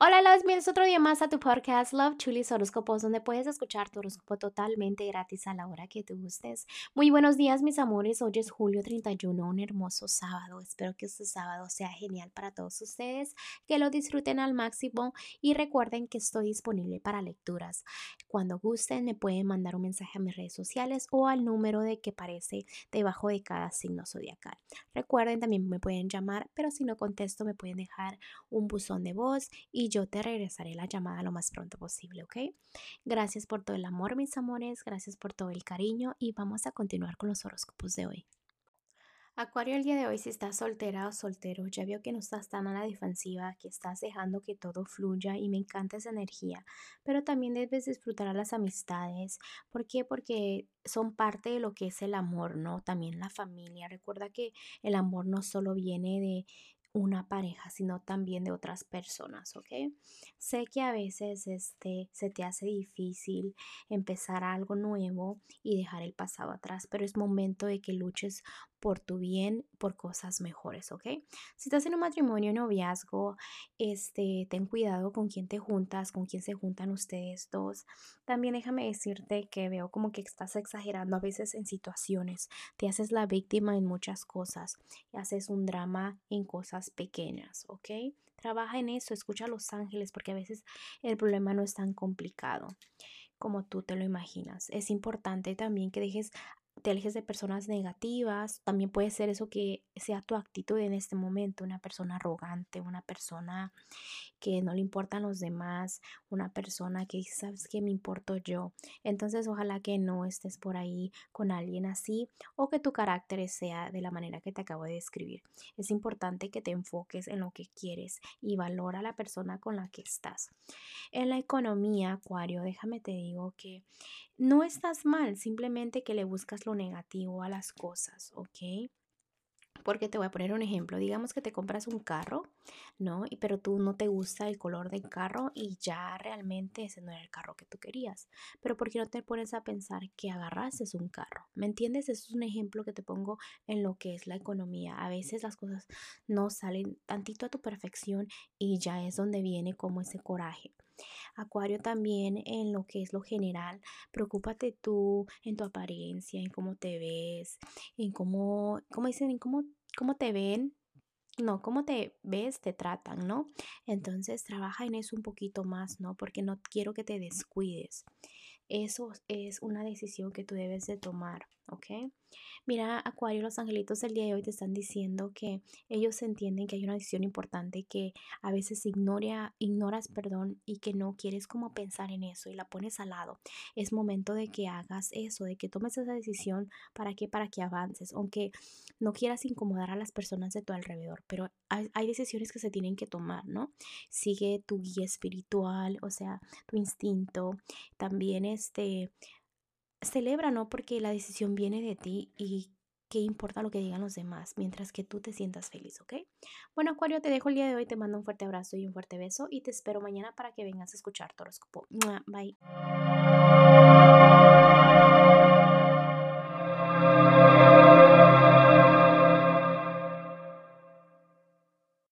Hola, las bienvenidos otro día más a tu podcast Love Chulis Horóscopos, donde puedes escuchar tu horóscopo totalmente gratis a la hora que te gustes. Muy buenos días, mis amores. Hoy es julio 31, un hermoso sábado. Espero que este sábado sea genial para todos ustedes, que lo disfruten al máximo y recuerden que estoy disponible para lecturas. Cuando gusten, me pueden mandar un mensaje a mis redes sociales o al número de que aparece debajo de cada signo zodiacal. Recuerden, también me pueden llamar, pero si no contesto, me pueden dejar un buzón de voz y yo te regresaré la llamada lo más pronto posible, ¿ok? Gracias por todo el amor, mis amores, gracias por todo el cariño y vamos a continuar con los horóscopos de hoy. Acuario, el día de hoy, si estás soltera o soltero, ya veo que no estás tan a la defensiva, que estás dejando que todo fluya y me encanta esa energía, pero también debes disfrutar a las amistades. ¿Por qué? Porque son parte de lo que es el amor, ¿no? También la familia. Recuerda que el amor no solo viene de una pareja, sino también de otras personas, ¿ok? Sé que a veces este, se te hace difícil empezar algo nuevo y dejar el pasado atrás, pero es momento de que luches por tu bien, por cosas mejores, ¿ok? Si estás en un matrimonio, noviazgo, este, ten cuidado con quién te juntas, con quién se juntan ustedes dos. También déjame decirte que veo como que estás exagerando a veces en situaciones, te haces la víctima en muchas cosas y haces un drama en cosas pequeñas, ¿ok? Trabaja en eso, escucha a los ángeles porque a veces el problema no es tan complicado como tú te lo imaginas. Es importante también que dejes te alejes de personas negativas, también puede ser eso que sea tu actitud en este momento, una persona arrogante, una persona que no le importan los demás, una persona que sabes que me importo yo. Entonces ojalá que no estés por ahí con alguien así o que tu carácter sea de la manera que te acabo de describir. Es importante que te enfoques en lo que quieres y valora a la persona con la que estás. En la economía, Acuario, déjame te digo que no estás mal, simplemente que le buscas lo negativo a las cosas, ¿ok? Porque te voy a poner un ejemplo. Digamos que te compras un carro, ¿no? Pero tú no te gusta el color del carro y ya realmente ese no era el carro que tú querías. Pero ¿por qué no te pones a pensar que agarraste un carro? ¿Me entiendes? Eso es un ejemplo que te pongo en lo que es la economía. A veces las cosas no salen tantito a tu perfección y ya es donde viene como ese coraje. Acuario también en lo que es lo general, preocúpate tú en tu apariencia, en cómo te ves, en cómo, cómo dicen, en cómo, cómo te ven, no, cómo te ves, te tratan, ¿no? Entonces trabaja en eso un poquito más, ¿no? Porque no quiero que te descuides. Eso es una decisión que tú debes de tomar, ¿ok? Mira, Acuario, los angelitos del día de hoy te están diciendo que ellos entienden que hay una decisión importante que a veces ignora, ignoras, perdón, y que no quieres como pensar en eso y la pones al lado. Es momento de que hagas eso, de que tomes esa decisión para que para que avances, aunque no quieras incomodar a las personas de tu alrededor, pero hay decisiones que se tienen que tomar, ¿no? Sigue tu guía espiritual, o sea, tu instinto. También este celebra, ¿no? Porque la decisión viene de ti y qué importa lo que digan los demás, mientras que tú te sientas feliz, ¿ok? Bueno, Acuario, te dejo el día de hoy, te mando un fuerte abrazo y un fuerte beso y te espero mañana para que vengas a escuchar tu. Bye.